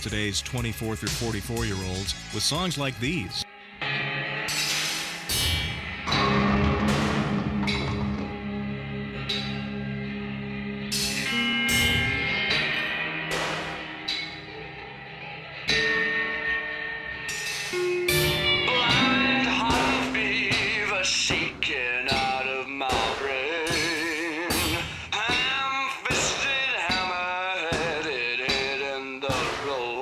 today's 24 through 44 year olds with songs like these. go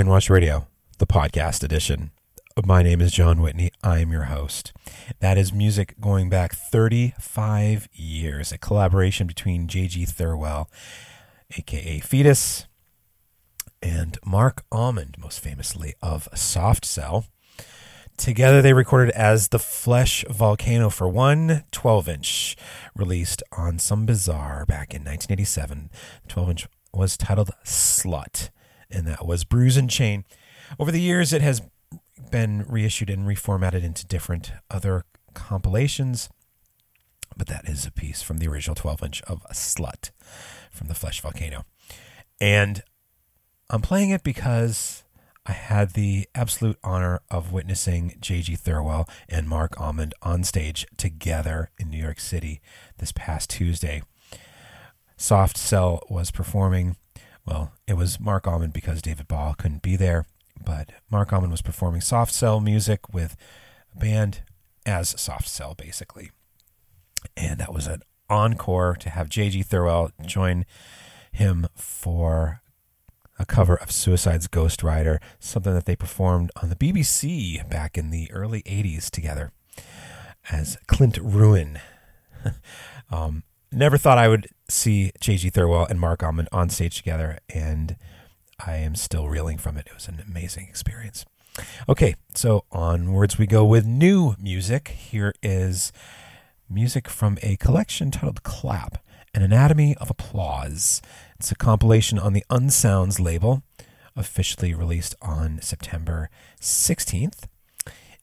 Brainwashed Radio, the podcast edition. My name is John Whitney. I am your host. That is music going back 35 years, a collaboration between J.G. Thirlwell, aka Foetus, and Marc Almond, most famously of Soft Cell. Together, they recorded as The Flesh Volcano for one 12 inch, released on Some Bizzare back in 1987. The 12 inch was titled Slut and that was Bruise and Chain. Over the years, it has been reissued and reformatted into different other compilations, but that is a piece from the original 12 inch of a Slut from the Flesh Volcano. And I'm playing it because I had the absolute honor of witnessing J.G. Thirlwell and Marc Almond on stage together in New York City this past Tuesday. Soft Cell was performing well, it was Marc Almond because David Ball couldn't be there, but Marc Almond was performing soft cell music with a band as soft cell, basically. And that was an encore to have J.G. Thirlwell join him for a cover of Suicide's Ghost Rider, something that they performed on the BBC back in the early 80s together as Clint Ruin. um, never thought I would see J.G. Thirlwell and Marc Almond on stage together, and I am still reeling from it. It was an amazing experience. Okay, so onwards we go with new music. Here is music from a collection titled Clap An Anatomy of Applause. It's a compilation on the Unsounds label, officially released on September 16th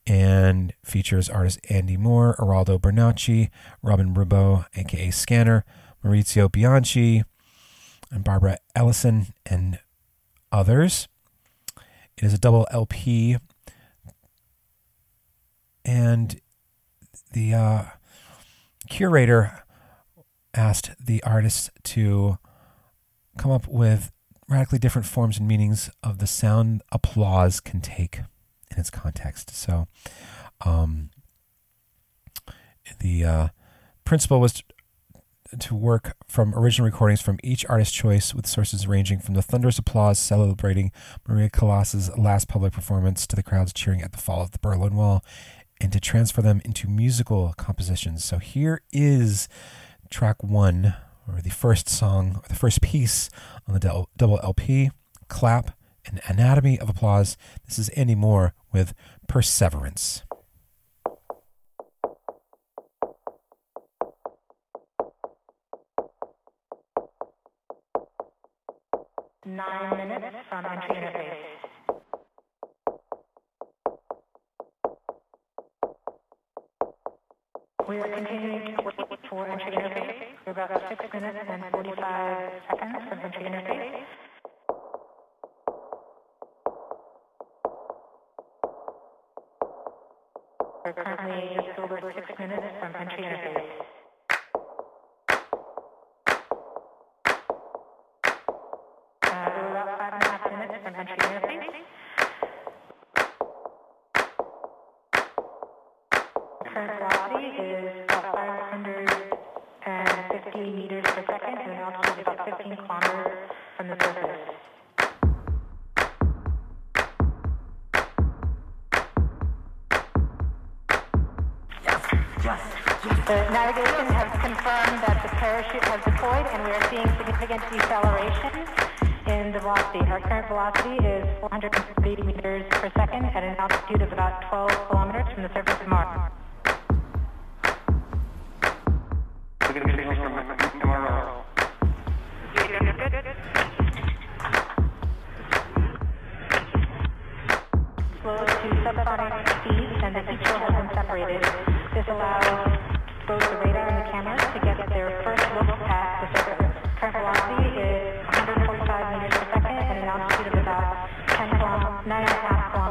and features artists Andy Moore, Eraldo Bernocchi, Robin Rimbaud, aka Scanner, Maurizio Bianchi, and Barbara Ellison, and others. It is a double LP, and the uh, curator asked the artists to come up with radically different forms and meanings of the sound applause can take in its context. So, um, the uh, principle was to, to work from original recordings from each artist's choice, with sources ranging from the thunderous applause celebrating Maria Callas's last public performance to the crowds cheering at the fall of the Berlin Wall, and to transfer them into musical compositions. So here is track one, or the first song, or the first piece on the double LP, Clap an Anatomy of Applause. This is Andy Moore with Perseverance. Nine minutes from entry interface. We are continuing to wait for entry interface. We're about six minutes and 45 seconds from entry interface. We're currently just over six minutes from entry interface. Uh, about five and a half minutes from entry interface. Current velocity is about 550 meters per second and an altitude of about 15 kilometers from the surface. The navigation has confirmed that the parachute has deployed and we are seeing significant deceleration in the velocity. Our current velocity is 430 meters per second at an altitude of about 12 kilometers from the surface of Mars. We're signals from MRO. Slow to subsonic speeds and the shield has been separated. This allows both the radar and the cameras to get their first look at the surface. Current velocity is 145 meters per second at an altitude of about 10 km, 9.5 kilometers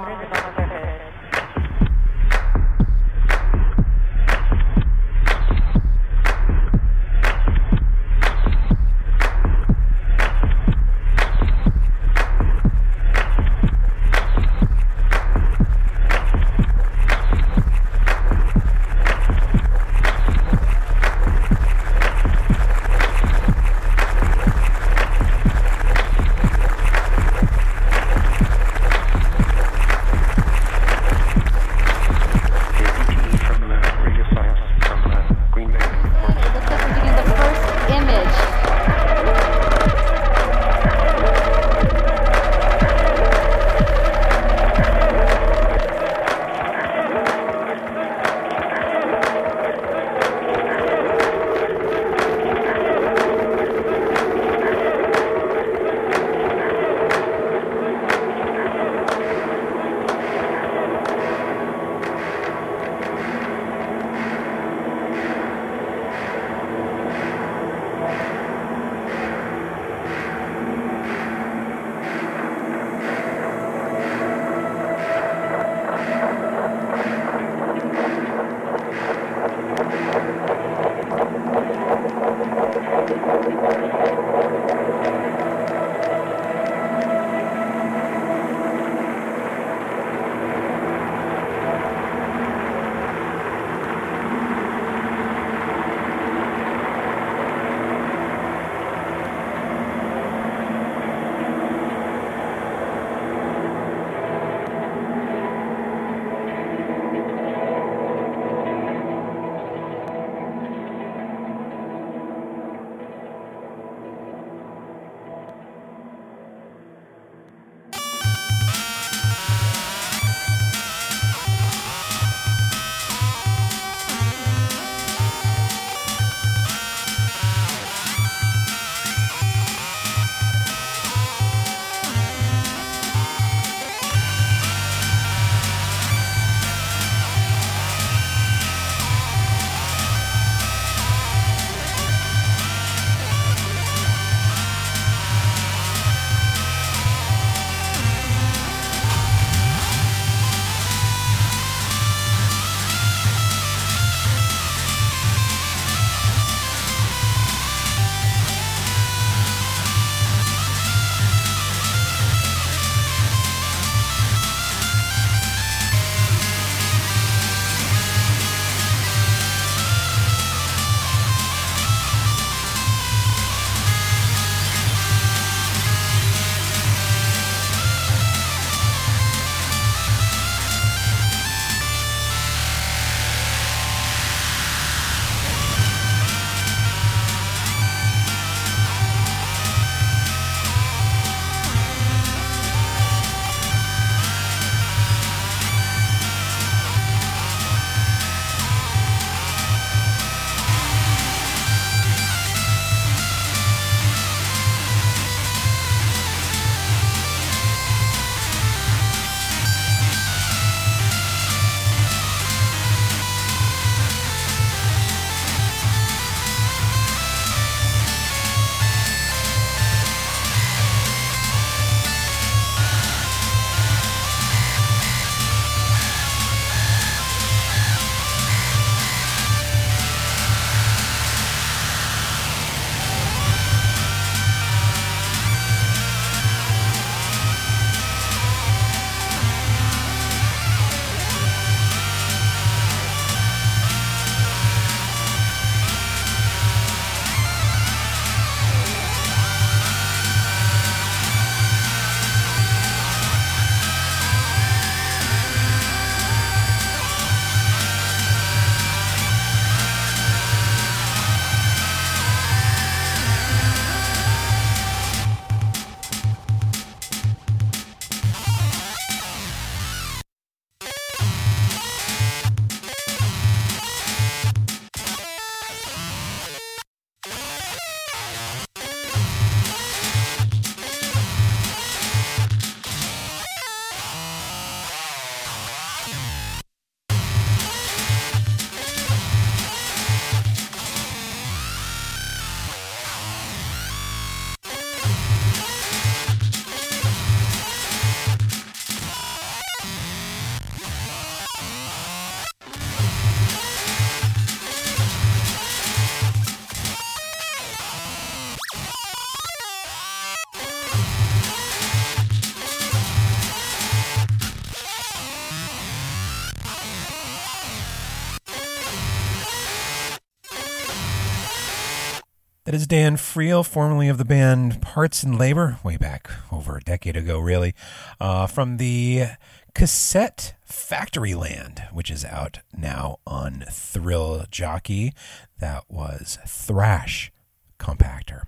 That is Dan Friel, formerly of the band Parts and Labor, way back over a decade ago, really, uh, from the cassette Factory Land, which is out now on Thrill Jockey. That was Thrash Compactor.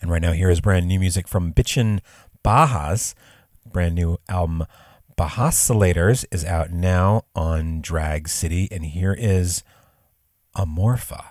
And right now, here is brand new music from Bitchin' Bajas. Brand new album Bajascillators is out now on Drag City. And here is Amorpha.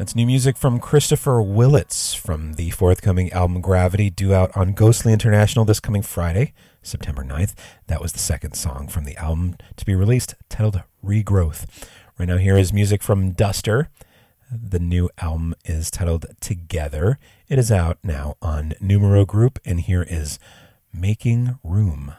That's new music from Christopher Willits from the forthcoming album Gravity, due out on Ghostly International this coming Friday, September 9th. That was the second song from the album to be released, titled Regrowth. Right now, here is music from Duster. The new album is titled Together. It is out now on Numero Group, and here is Making Room.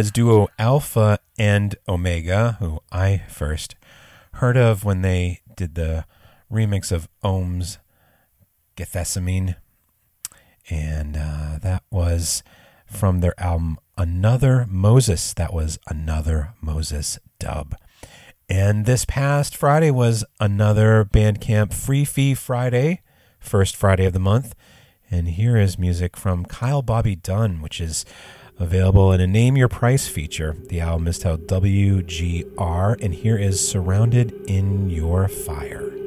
Is duo Alpha and Omega, who I first heard of when they did the remix of Om's Gethsemane. And uh, that was from their album Another Moses. That was Another Moses dub. And this past Friday was another Bandcamp Free Fee Friday, first Friday of the month. And here is music from Kyle Bobby Dunn, which is available in a Name Your Price feature. The album is titled WGR, and here is Surrounded in Your Fire.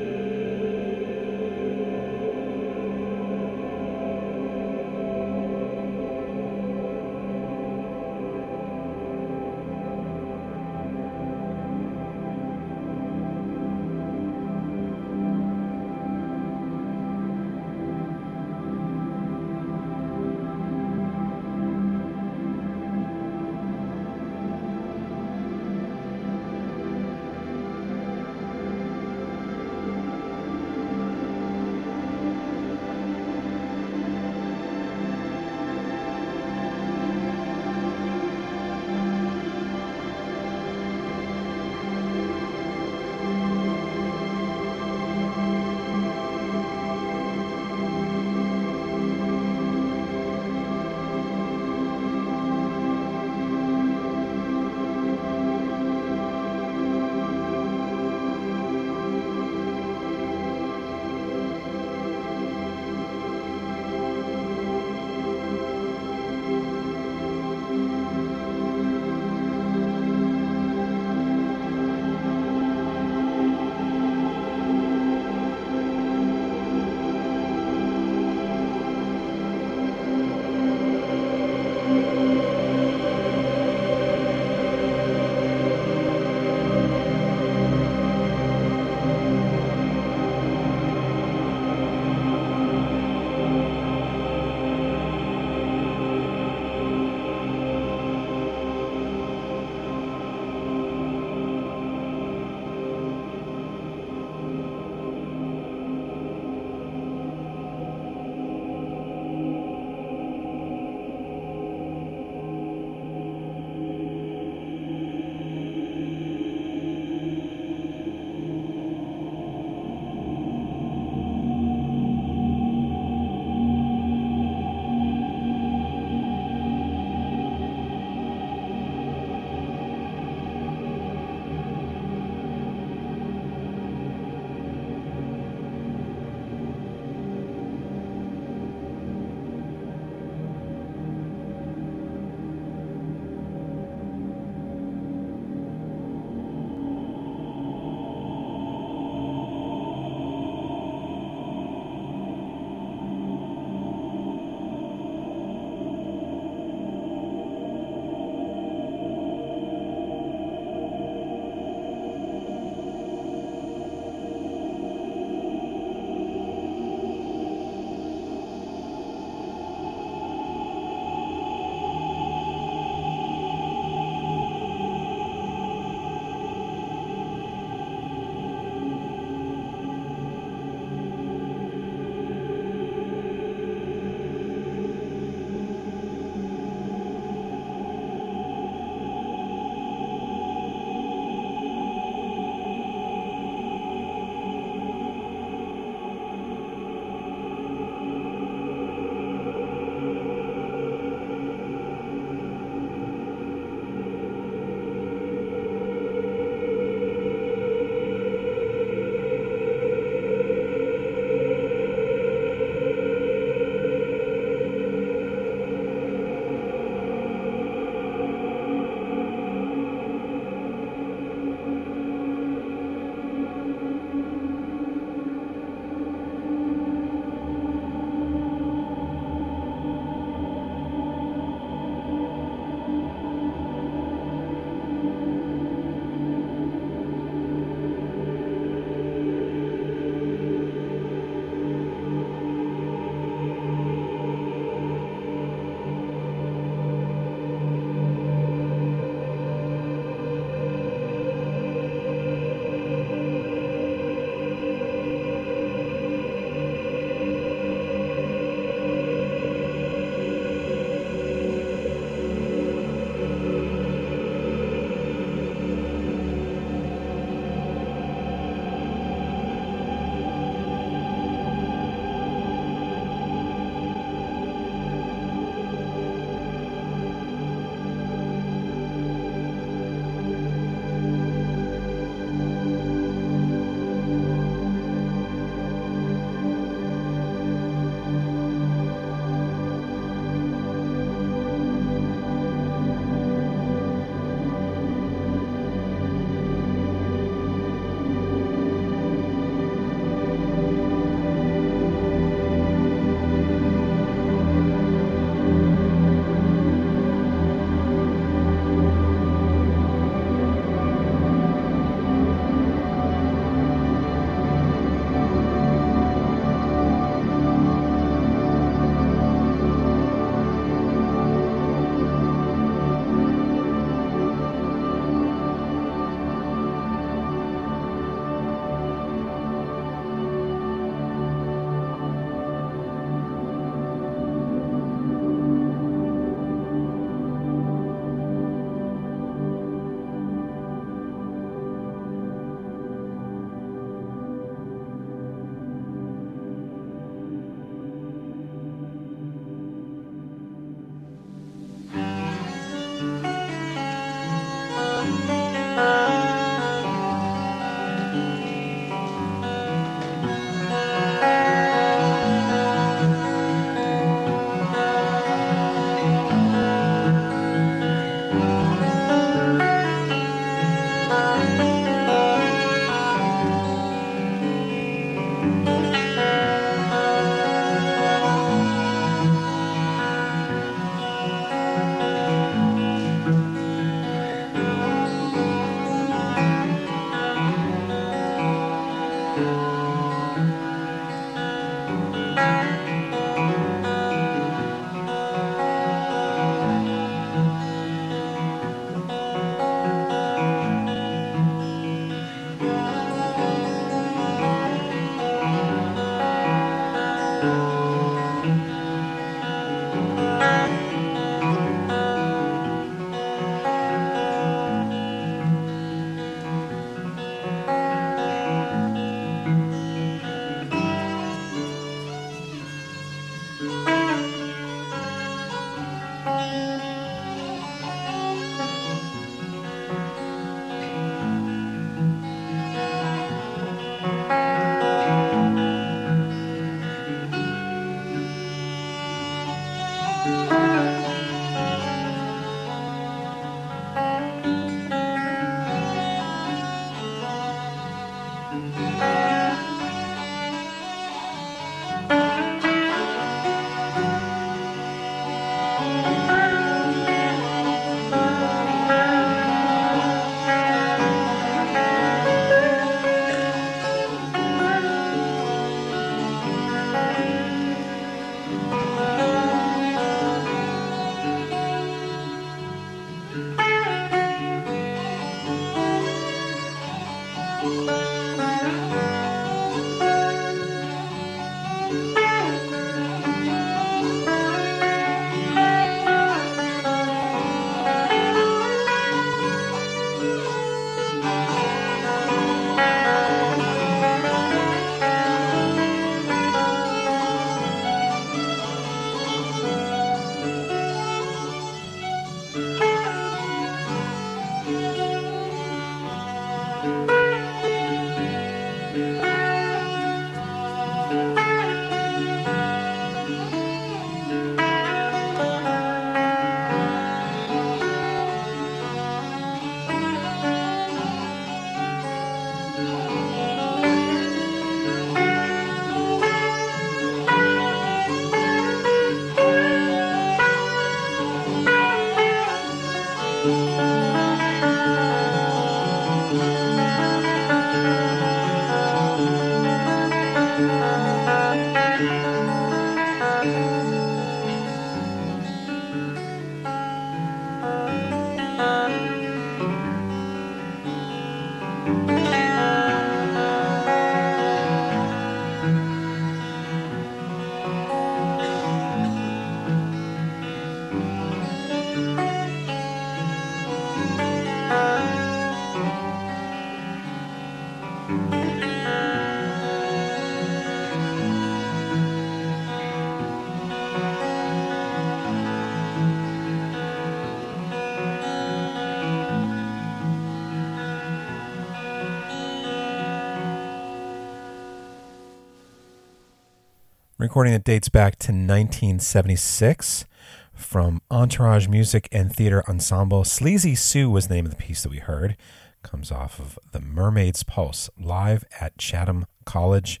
Recording that dates back to 1976 from Entourage Music and Theater Ensemble. Sleazy Sue was the name of the piece that we heard. Comes off of The Mermaid's Pulse, live at Chatham College.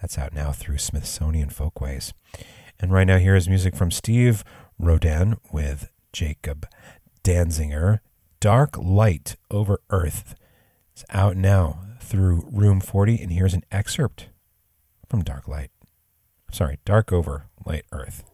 That's out now through Smithsonian Folkways. And right now, here is music from Steve Roden with Jacob Danziger. Dark Light Over Earth. It's out now through Room 40, and here's an excerpt from Dark Light sorry, dark over light earth.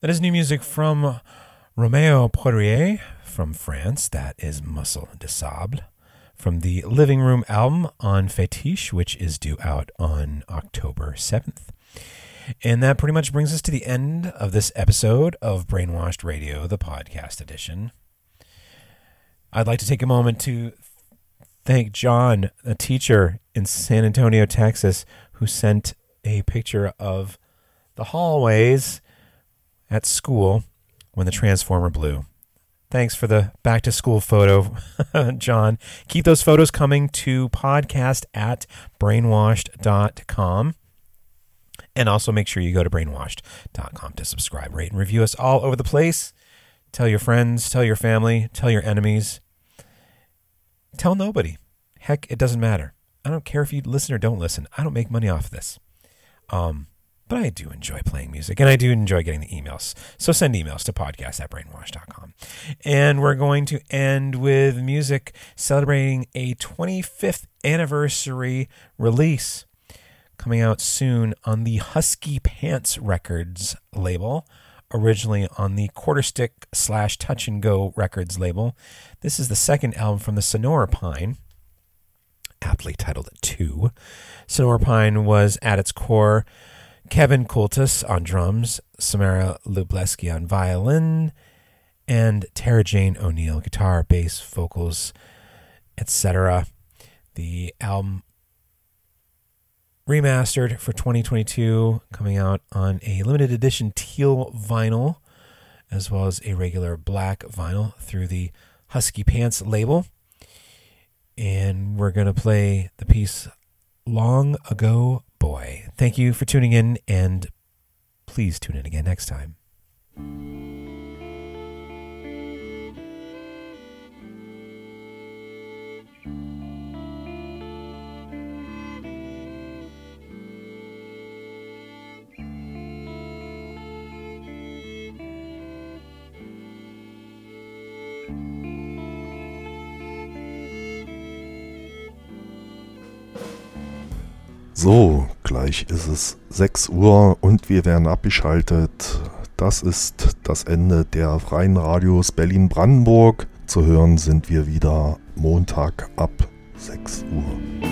That is new music from Romeo Poirier from France. That is Muscle de Sable from the Living Room album on Faitiche, which is due out on October 7th. And that pretty much brings us to the end of this episode of Brainwashed Radio, the podcast edition. I'd like to take a moment to thank John, a teacher in San Antonio, Texas, who sent a picture of the hallways at school when the transformer blew. Thanks for the back to school photo, John. Keep those photos coming to podcast at brainwashed.com. And also make sure you go to brainwashed.com to subscribe, rate, and review us all over the place. Tell your friends, tell your family, tell your enemies. Tell nobody. Heck, it doesn't matter. I don't care if you listen or don't listen. I don't make money off of this. Um, but I do enjoy playing music and I do enjoy getting the emails. So send emails to podcast at brainwash.com. And we're going to end with music celebrating a 25th anniversary release coming out soon on the Husky Pants Records label, originally on the Quarterstick slash Touch and Go Records label. This is the second album from the Sonora Pine, aptly titled Two. Sonora Pine was at its core Kevin Coultas on drums, Samara Lubelski on violin, and Tara Jane O'Neill guitar, bass, vocals, etc. The album remastered for 2022, coming out on a limited edition teal vinyl, as well as a regular black vinyl through the Husky Pants label. And we're going to play the piece Long Ago Boy. Thank you for tuning in, and please tune in again next time. So, gleich ist es 6 Uhr und wir werden abgeschaltet. Das ist das Ende der Freien Radios Berlin-Brandenburg. Zu hören sind wir wieder Montag ab 6 Uhr.